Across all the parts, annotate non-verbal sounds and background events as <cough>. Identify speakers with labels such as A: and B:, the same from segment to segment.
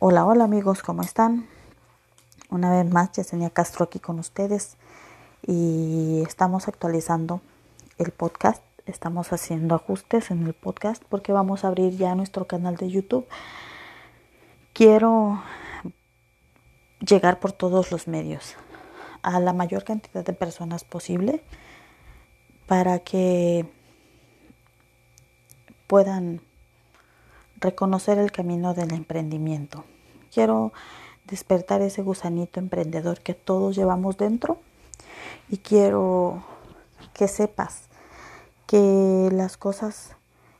A: Hola, hola amigos, ¿cómo están? Una vez más, Yesenia Castro aquí con ustedes y estamos actualizando el podcast. Estamos haciendo ajustes en el podcast porque vamos a abrir ya nuestro canal de YouTube. Quiero llegar por todos los medios a la mayor cantidad de personas posible para que puedan reconocer el camino del emprendimiento. Quiero despertar ese gusanito emprendedor que todos llevamos dentro y quiero que sepas que las cosas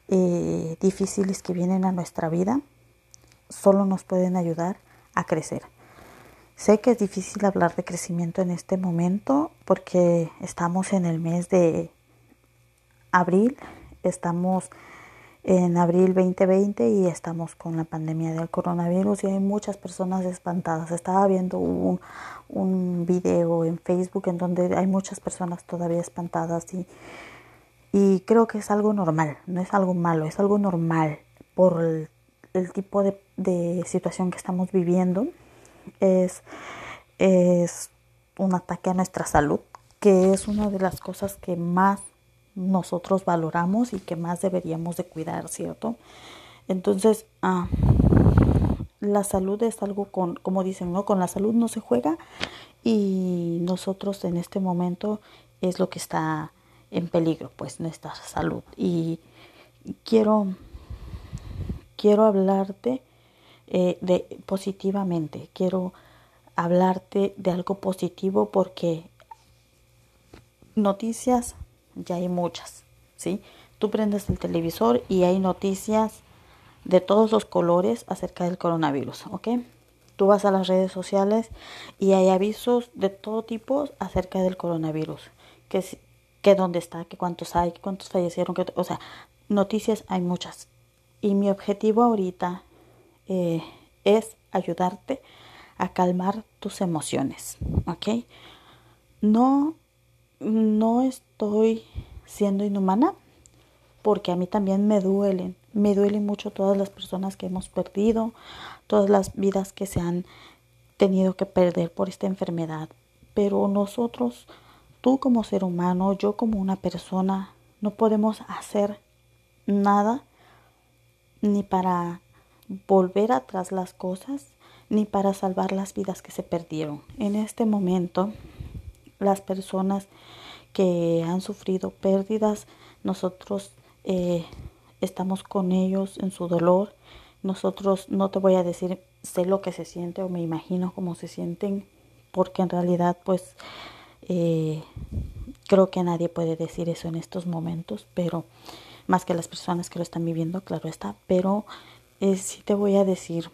A: eh, difíciles que vienen a nuestra vida solo nos pueden ayudar a crecer. Sé que es difícil hablar de crecimiento en este momento porque estamos en el mes de abril, estamos en abril 2020 y estamos con la pandemia del coronavirus y hay muchas personas espantadas. Estaba viendo un, un video en Facebook en donde hay muchas personas todavía espantadas y, y creo que es algo normal, no es algo malo, es algo normal por el, tipo de, de, situación que estamos viviendo. Es, es un ataque a nuestra salud, que es una de las cosas que más nosotros valoramos y que más deberíamos de cuidar, ¿cierto? Entonces, ah, la salud es algo con, como dicen, ¿no? Con la salud no se juega y nosotros en este momento es lo que está en peligro, pues nuestra salud. Y quiero, quiero hablarte eh, de positivamente, quiero hablarte de algo positivo porque noticias ya hay muchas, ¿sí? Tú prendes el televisor y hay noticias de todos los colores acerca del coronavirus, ¿ok? Tú vas a las redes sociales y hay avisos de todo tipo acerca del coronavirus, que, que dónde está, que cuántos hay, cuántos fallecieron, que, o sea, noticias hay muchas. Y mi objetivo ahorita eh, es ayudarte a calmar tus emociones, ¿ok? No no estoy siendo inhumana porque a mí también me duelen, me duelen mucho todas las personas que hemos perdido, todas las vidas que se han tenido que perder por esta enfermedad. Pero nosotros, tú como ser humano, yo como una persona, no podemos hacer nada ni para volver atrás las cosas, ni para salvar las vidas que se perdieron. En este momento las personas que han sufrido pérdidas, nosotros eh, estamos con ellos en su dolor. Nosotros no te voy a decir sé lo que se siente o me imagino cómo se sienten, porque en realidad pues eh, creo que nadie puede decir eso en estos momentos, pero más que las personas que lo están viviendo, claro está, pero eh, sí te voy a decir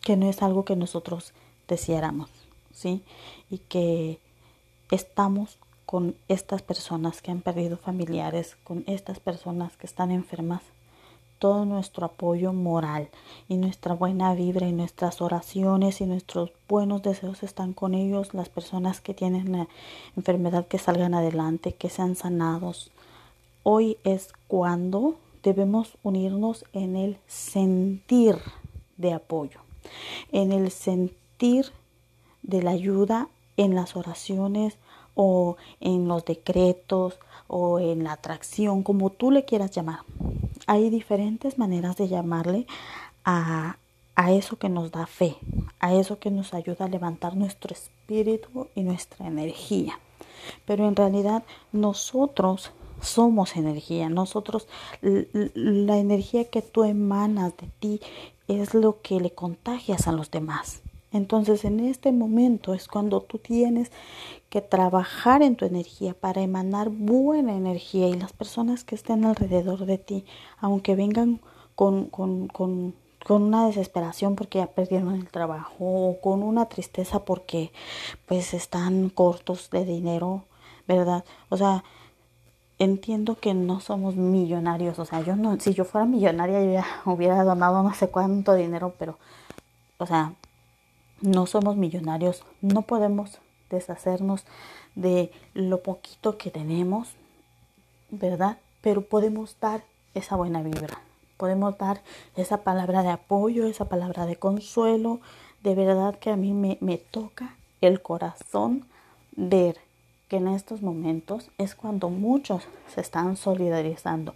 A: que no es algo que nosotros deseáramos, ¿sí? Y que estamos con estas personas que han perdido familiares, con estas personas que están enfermas, todo nuestro apoyo moral y nuestra buena vibra y nuestras oraciones y nuestros buenos deseos están con ellos, las personas que tienen la enfermedad que salgan adelante, que sean sanados. Hoy es cuando debemos unirnos en el sentir de apoyo, en el sentir de la ayuda en las oraciones o en los decretos o en la atracción, como tú le quieras llamar. Hay diferentes maneras de llamarle a, a eso que nos da fe, a eso que nos ayuda a levantar nuestro espíritu y nuestra energía. Pero en realidad nosotros somos energía, nosotros la energía que tú emanas de ti es lo que le contagias a los demás. Entonces en este momento es cuando tú tienes que trabajar en tu energía para emanar buena energía y las personas que estén alrededor de ti, aunque vengan con, con, con, con una desesperación porque ya perdieron el trabajo o con una tristeza porque pues están cortos de dinero, ¿verdad? O sea, entiendo que no somos millonarios, o sea, yo no, si yo fuera millonaria yo ya hubiera donado no sé cuánto dinero, pero, o sea, no somos millonarios, no podemos deshacernos de lo poquito que tenemos, ¿verdad? Pero podemos dar esa buena vibra, Podemos dar esa palabra de apoyo, esa palabra de consuelo. De verdad que a mí me, me toca el corazón ver que en estos momentos es cuando muchos se están solidarizando.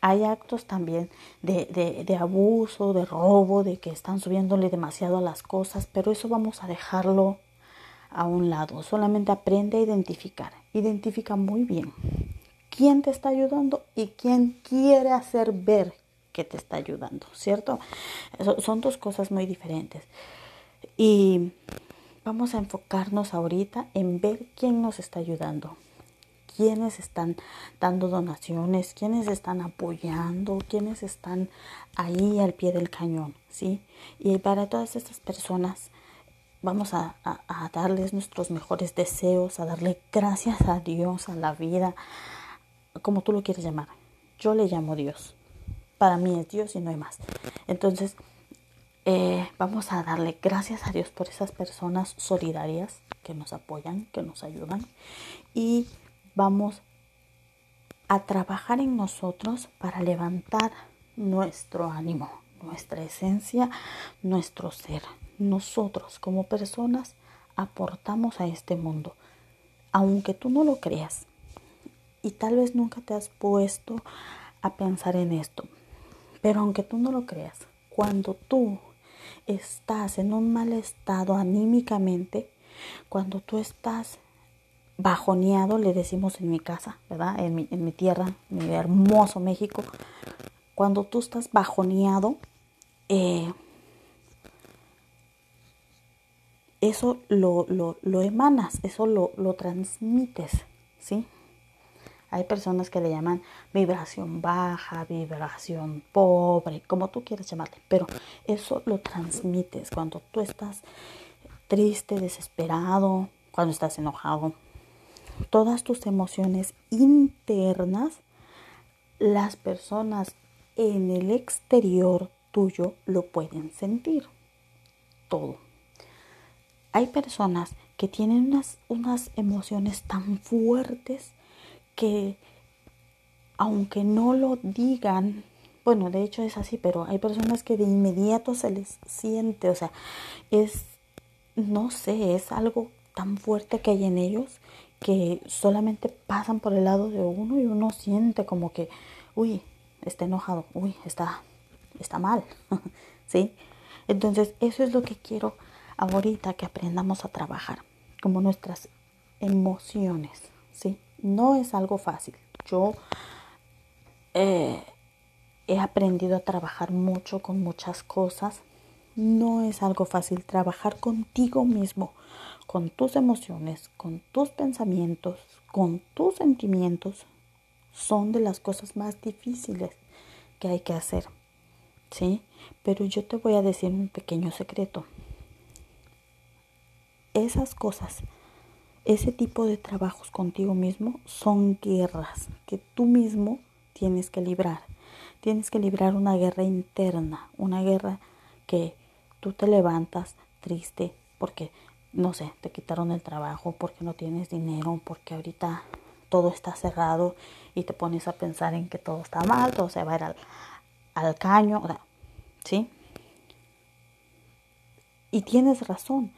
A: Hay actos también de, de, abuso, de robo, de que están subiéndole demasiado a las cosas, pero eso vamos a dejarlo a un lado. Solamente aprende a identificar. Identifica muy bien quién te está ayudando y quién quiere hacer ver que te está ayudando, ¿cierto? son dos cosas muy diferentes. Y vamos a enfocarnos ahorita en ver quién nos está ayudando, quiénes están dando donaciones, quiénes están apoyando, quiénes están ahí al pie del cañón, ¿sí? Y para todas estas personas vamos a, a darles nuestros mejores deseos, a darle gracias a Dios, a la vida, como tú lo quieres llamar. Yo le llamo Dios. Para mí es Dios y no hay más. Entonces, eh, vamos a darle gracias a Dios por esas personas solidarias que nos apoyan, que nos ayudan. Y vamos a trabajar en nosotros para levantar nuestro ánimo, nuestra esencia, nuestro ser. Nosotros como personas aportamos a este mundo. Aunque tú no lo creas, y tal vez nunca te has puesto a pensar en esto. Pero aunque tú no lo creas, cuando tú estás en un mal estado anímicamente, cuando tú estás bajoneado, le decimos en mi casa, ¿verdad? En mi, en mi tierra, mi hermoso México, cuando tú estás bajoneado, eh, eso lo, lo, lo, emanas, eso lo, lo transmites, ¿sí? Hay personas que le llaman vibración baja, vibración pobre, como tú quieras llamarle, pero eso lo transmites cuando tú estás triste, desesperado, cuando estás enojado. Todas tus emociones internas, las personas en el exterior tuyo lo pueden sentir. Todo. Hay personas que tienen unas, unas emociones tan fuertes que aunque no lo digan, bueno, de hecho es así, pero hay personas que de inmediato se les siente, o sea, es, no sé, es algo tan fuerte que hay en ellos que solamente pasan por el lado de uno y uno siente como que, uy, está enojado, uy, está, está mal, <laughs> ¿sí? Entonces, eso es lo que quiero ahorita que aprendamos a trabajar, como nuestras emociones, ¿sí? No es algo fácil. Yo eh, he aprendido a trabajar mucho con muchas cosas. No es algo fácil trabajar contigo mismo, con tus emociones, con tus pensamientos, con tus sentimientos. Son de las cosas más difíciles que hay que hacer. ¿Sí? Pero yo te voy a decir un pequeño secreto. Esas cosas ese tipo de trabajos contigo mismo son guerras que tú mismo tienes que librar. Tienes que librar una guerra interna, una guerra que tú te levantas triste porque, no sé, te quitaron el trabajo, porque no tienes dinero, porque ahorita todo está cerrado y te pones a pensar en que todo está mal, todo se va a ir al, al caño, ¿sí? Y tienes razón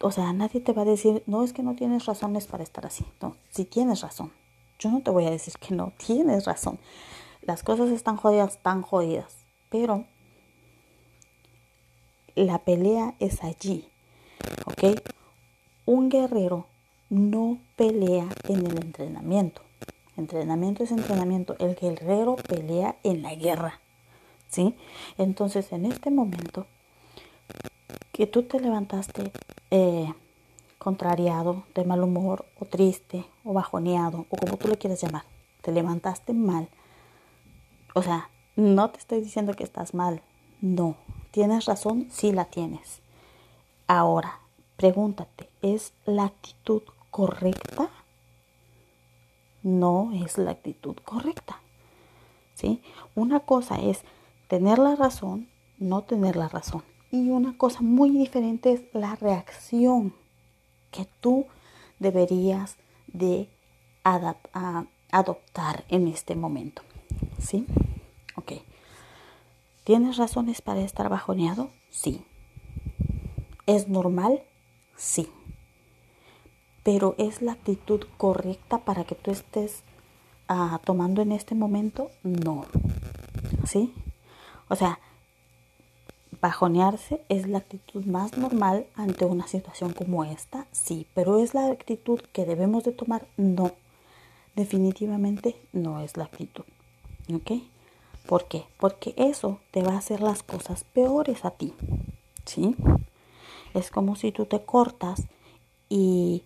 A: o sea, nadie te va a decir, no es que no tienes razones para estar así. No, si tienes razón. Yo no te voy a decir que no, tienes razón. Las cosas están jodidas, están jodidas. Pero la pelea es allí. ¿Ok? Un guerrero no pelea en el entrenamiento. Entrenamiento es entrenamiento. El guerrero pelea en la guerra. ¿Sí? Entonces, en este momento, que tú te levantaste eh, contrariado, de mal humor, o triste, o bajoneado, o como tú le quieras llamar, te levantaste mal. O sea, no te estoy diciendo que estás mal, no. ¿Tienes razón? Sí la tienes. Ahora, pregúntate, ¿es la actitud correcta? No es la actitud correcta. ¿Sí? Una cosa es tener la razón, no tener la razón. Y una cosa muy diferente es la reacción que tú deberías de adoptar en este momento. ¿Sí? Ok. ¿Tienes razones para estar bajoneado? Sí. ¿Es normal? Sí. Pero ¿es la actitud correcta para que tú estés ah, tomando en este momento? No. ¿Sí? O sea, bajonearse es la actitud más normal ante una situación como esta, sí, pero es la actitud que debemos de tomar, no. Definitivamente no es la actitud. ¿Ok? ¿Por qué? Porque eso te va a hacer las cosas peores a ti. ¿Sí? Es como si tú te cortas y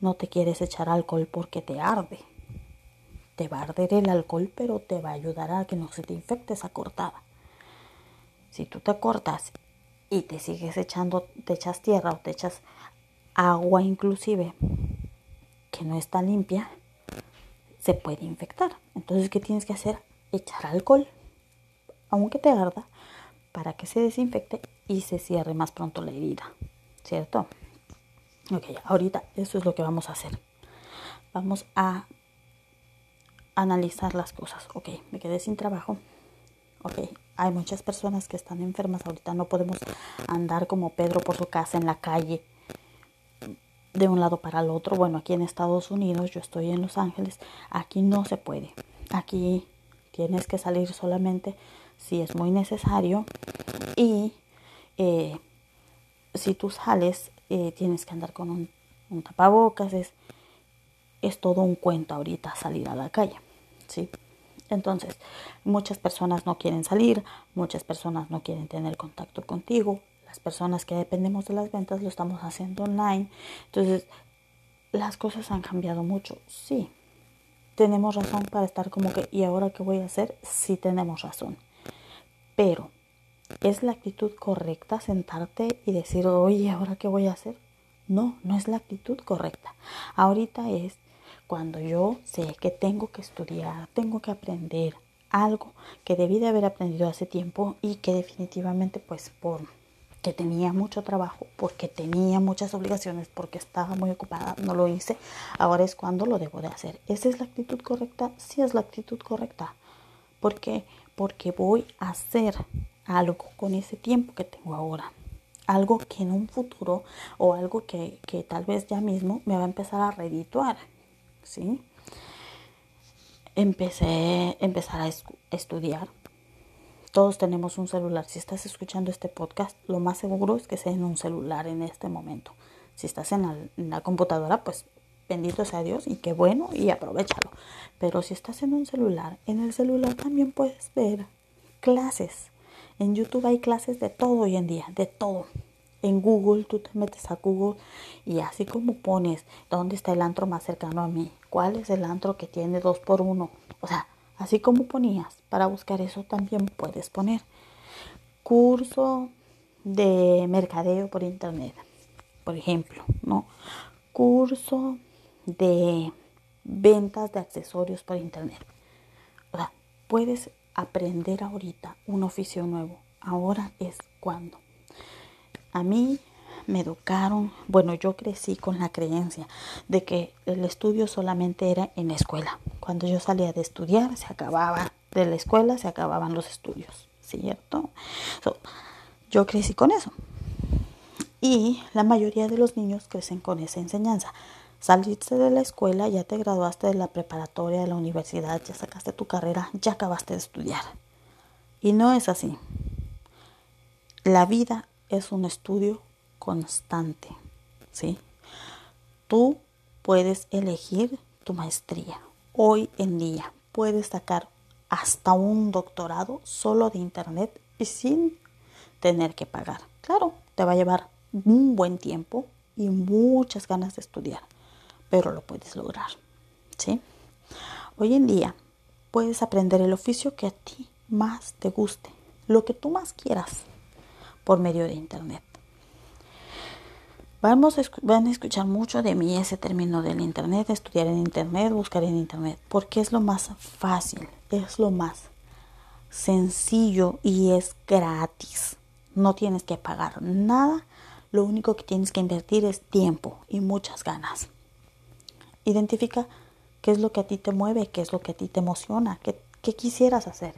A: no te quieres echar alcohol porque te arde. Te va a arder el alcohol, pero te va a ayudar a que no se te infecte esa cortada. Si tú te cortas y te sigues echando, te echas tierra o te echas agua inclusive que no está limpia, se puede infectar. Entonces, ¿qué tienes que hacer? Echar alcohol aunque te arda, para que se desinfecte y se cierre más pronto la herida, ¿cierto? Ok, ahorita eso es lo que vamos a hacer. Vamos a analizar las cosas. Ok, me quedé sin trabajo. Ok, hay muchas personas que están enfermas. Ahorita no podemos andar como Pedro por su casa en la calle de un lado para el otro. Bueno, aquí en Estados Unidos, yo estoy en Los Ángeles, aquí no se puede. Aquí tienes que salir solamente si es muy necesario y eh, si tú sales eh, tienes que andar con un, tapabocas es, es todo un cuento ahorita salir a la calle ¿sí? Entonces muchas personas no quieren salir muchas personas no quieren tener contacto contigo las personas que dependemos de las ventas lo estamos haciendo online entonces las cosas han cambiado mucho sí tenemos razón para estar como que y ahora qué voy a hacer sí tenemos razón pero, ¿es la actitud correcta sentarte y decir, oye, ¿ahora qué voy a hacer? No, no es la actitud correcta. Ahorita es cuando yo sé que tengo que estudiar, tengo que aprender algo que debí de haber aprendido hace tiempo y que definitivamente pues por que tenía mucho trabajo, porque tenía muchas obligaciones, porque estaba muy ocupada, no lo hice, ahora es cuando lo debo de hacer. ¿Esa es la actitud correcta? Sí es la actitud correcta. Porque porque voy a hacer algo con ese tiempo que tengo ahora. Algo que en un futuro o algo que, tal vez ya mismo me va a empezar a redituar. ¿Sí? Empecé empezar a estudiar. Todos tenemos un celular. Si estás escuchando este podcast, lo más seguro es que sea en un celular en este momento. Si estás en la, computadora, pues bendito sea Dios y qué bueno y aprovechalo. Pero si estás en un celular, en el celular también puedes ver clases. En YouTube hay clases de todo hoy en día, de todo. En Google tú te metes a Google y así como pones dónde está el antro más cercano a mí, cuál es el antro que tiene dos por uno. O sea, así como ponías para buscar eso también puedes poner curso de mercadeo por internet, por ejemplo, ¿no? Curso de ventas de accesorios por internet. O sea, puedes aprender ahorita un oficio nuevo. Ahora es cuando. A mí me educaron, bueno, yo crecí con la creencia de que el estudio solamente era en la escuela. Cuando yo salía de estudiar, se acababa de la escuela, se acababan los estudios, ¿cierto? yo crecí con eso. Y la mayoría de los niños crecen con esa enseñanza. Saliste de la escuela, ya te graduaste de la preparatoria, de la universidad, ya sacaste tu carrera, ya acabaste de estudiar. Y no es así. La vida es un estudio constante, ¿sí? Tú puedes elegir tu maestría. Hoy en día puedes sacar hasta un doctorado solo de internet y sin tener que pagar. Claro, te va a llevar un buen tiempo y muchas ganas de estudiar pero lo puedes lograr. ¿sí? Hoy en día puedes aprender el oficio que a ti más te guste, lo que tú más quieras, por medio de Internet. Vamos a, van a escuchar mucho de mí ese término del Internet, estudiar en Internet, buscar en Internet, porque es lo más fácil, es lo más sencillo y es gratis. No tienes que pagar nada, lo único que tienes que invertir es tiempo y muchas ganas. Identifica qué es lo que a ti te mueve, qué es lo que a ti te emociona, qué, quisieras hacer.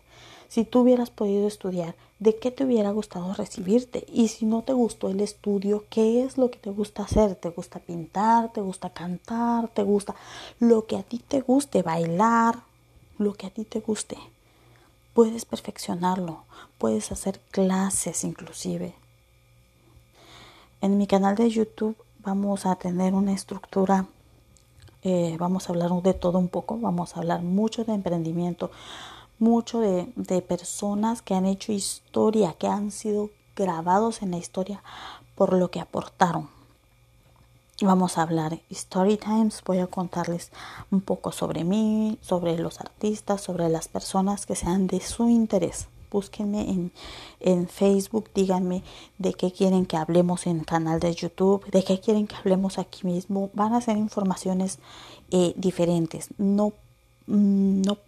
A: Si tú hubieras podido estudiar, ¿de qué te hubiera gustado recibirte? Y si no te gustó el estudio, ¿qué es lo que te gusta hacer? ¿Te gusta pintar? ¿Te gusta cantar? ¿Te gusta lo que a ti te guste? Bailar, lo que a ti te guste. Puedes perfeccionarlo, puedes hacer clases inclusive. En mi canal de YouTube vamos a tener una estructura, eh, vamos a hablar de todo un poco, vamos a hablar mucho de emprendimiento, mucho de, de personas que han hecho historia, que han sido grabados en la historia por lo que aportaron. Vamos a hablar story times, voy a contarles un poco sobre mí, sobre los artistas, sobre las personas que sean de su interés. Búsquenme en, en Facebook, díganme de qué quieren que hablemos en el canal de YouTube, de qué quieren que hablemos aquí mismo. Van a ser informaciones eh, diferentes. No, mm, no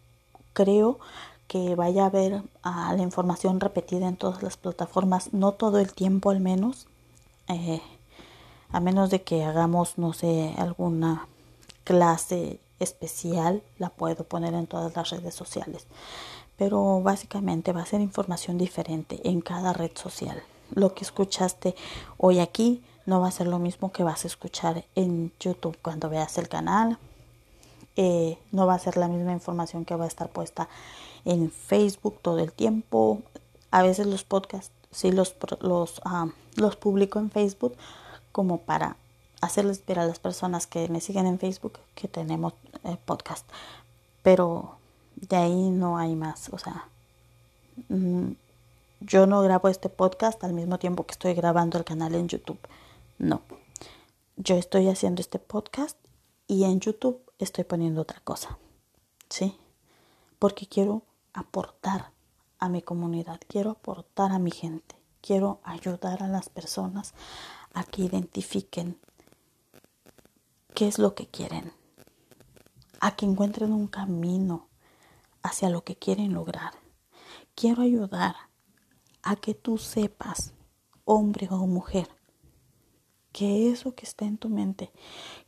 A: creo que vaya a haber ah, la información repetida en todas las plataformas, no todo el tiempo al menos. Eh, a menos de que hagamos, no sé, alguna clase especial, la puedo poner en todas las redes sociales. Pero básicamente va a ser información diferente en cada red social. Lo que escuchaste hoy aquí no va a ser lo mismo que vas a escuchar en YouTube cuando veas el canal. Eh, no va a ser la misma información que va a estar puesta en Facebook todo el tiempo. A veces los podcasts sí los, ah, los publico en Facebook, como para hacerles ver a las personas que me siguen en Facebook que tenemos eh, podcast. Pero de ahí no hay más. O sea, mm, yo no grabo este podcast al mismo tiempo que estoy grabando el canal en YouTube. No. Yo estoy haciendo este podcast y en YouTube estoy poniendo otra cosa. ¿Sí? Porque quiero aportar a mi comunidad, quiero aportar a mi gente, quiero ayudar a las personas a que identifiquen qué es lo que quieren, a que encuentren un camino hacia lo que quieren lograr. Quiero ayudar a que tú sepas, hombre o mujer, que eso que está en tu mente,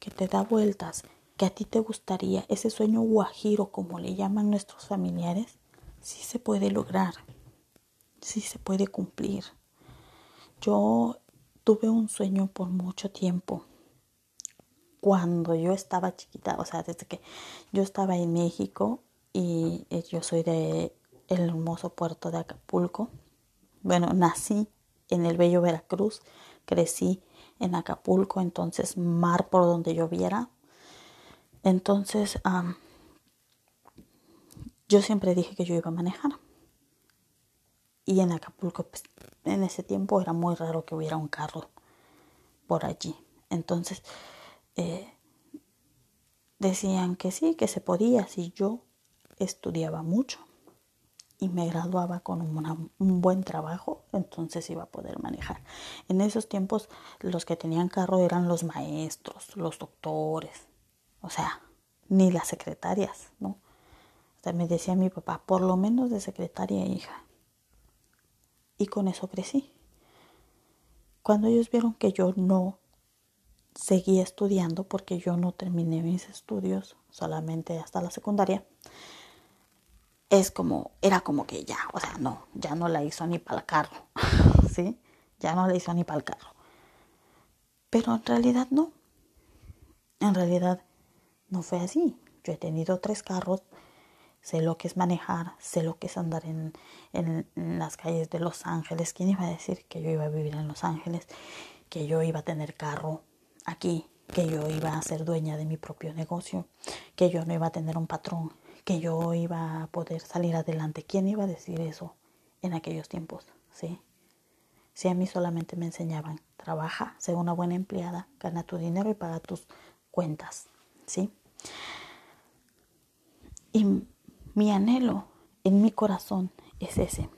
A: que te da vueltas, que a ti te gustaría, ese sueño guajiro, como le llaman nuestros familiares, sí se puede lograr, sí se puede cumplir. Yo tuve un sueño por mucho tiempo. Cuando yo estaba chiquita, o sea, desde que yo estaba en México y eh, yo soy de el hermoso puerto de Acapulco. Bueno, nací en el bello Veracruz, crecí en Acapulco, entonces mar por donde lloviera. Entonces, yo siempre dije que yo iba a manejar. Y en Acapulco, pues, en ese tiempo era muy raro que hubiera un carro por allí. Entonces, eh, decían que sí, que se podía si yo estudiaba mucho y me graduaba con un buen trabajo, entonces iba a poder manejar. En esos tiempos los que tenían carro eran los maestros, los doctores, o sea, ni las secretarias, ¿no? O sea, me decía mi papá, por lo menos de secretaria hija y con eso crecí. Cuando ellos vieron que yo no seguía estudiando porque yo no terminé mis estudios solamente hasta la secundaria, es como, era como que ya, o sea, no, ya no la hizo ni para el carro, <laughs> ¿sí? Ya no la hizo ni para el carro. Pero en realidad no. En realidad no fue así. Yo he tenido tres carros sé lo que es manejar, sé lo que es andar en, las calles de Los Ángeles. ¿Quién iba a decir que yo iba a vivir en Los Ángeles? Que yo iba a tener carro aquí, que yo iba a ser dueña de mi propio negocio, que yo no iba a tener un patrón, que yo iba a poder salir adelante. ¿Quién iba a decir eso en aquellos tiempos? ¿Sí? Si a mí solamente me enseñaban, trabaja, sé una buena empleada, gana tu dinero y paga tus cuentas, ¿sí? Y mi anhelo en mi corazón es ese.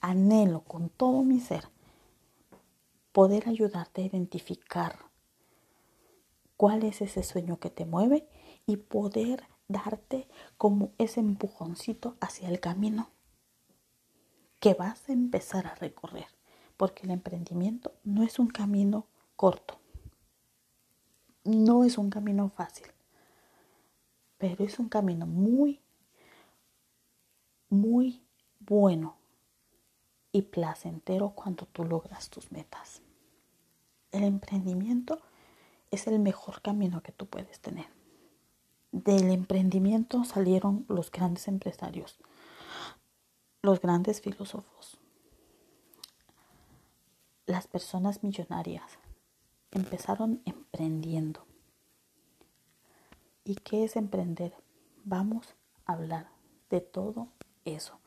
A: Anhelo con todo mi ser poder ayudarte a identificar cuál es ese sueño que te mueve y poder darte como ese empujoncito hacia el camino que vas a empezar a recorrer. Porque el emprendimiento no es un camino corto, no es un camino fácil, pero es un camino muy muy bueno y placentero cuando tú logras tus metas. El emprendimiento es el mejor camino que tú puedes tener. Del emprendimiento salieron los grandes empresarios, los grandes filósofos, las personas millonarias. Empezaron emprendiendo. ¿Y qué es emprender? Vamos a hablar de todo eso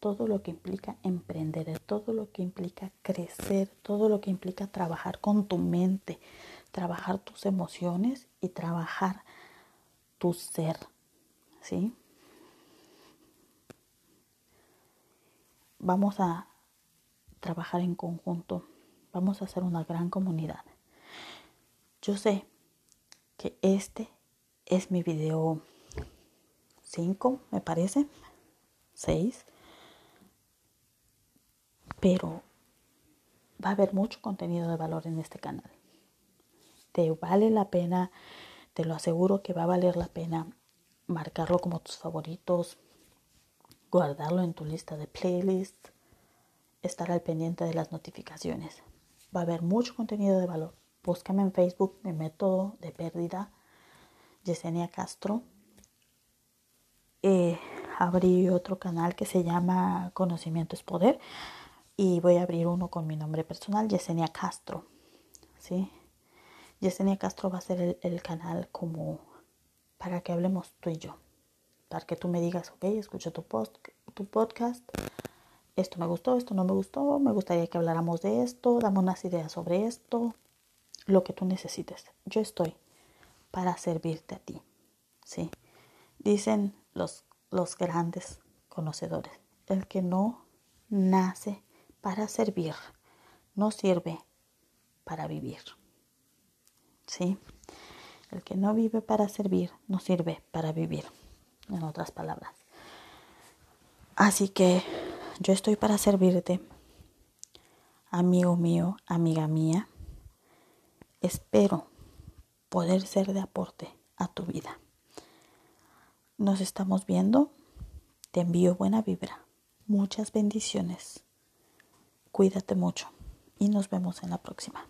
A: todo lo que implica emprender, todo lo que implica crecer, todo lo que implica trabajar con tu mente, trabajar tus emociones y trabajar tu ser, ¿sí? Vamos a trabajar en conjunto, vamos a hacer una gran comunidad. Yo sé que este es mi video 5, me parece, 6 pero va a haber mucho contenido de valor en este canal. Te vale la pena, te lo aseguro que va a valer la pena marcarlo como tus favoritos, guardarlo en tu lista de playlist, estar al pendiente de las notificaciones. Va a haber mucho contenido de valor. Búscame en Facebook, mi método de pérdida, Yesenia Castro. Eh, abrí otro canal que se llama Conocimiento es Poder y voy a abrir uno con mi nombre personal, Yesenia Castro. ¿sí? Yesenia Castro va a ser el, canal como para que hablemos tú y yo. Para que tú me digas, ok, escucho tu, post, tu podcast, esto me gustó, esto no me gustó, me gustaría que habláramos de esto, dame unas ideas sobre esto, lo que tú necesites. Yo estoy para servirte a ti. ¿sí? Dicen los, los grandes conocedores, el que no nace para servir, no sirve para vivir. ¿Sí? El que no vive para servir, no sirve para vivir, en otras palabras. Así que yo estoy para servirte, amigo mío, amiga mía. Espero poder ser de aporte a tu vida. Nos estamos viendo. Te envío buena vibra. Muchas bendiciones. Cuídate mucho y nos vemos en la próxima.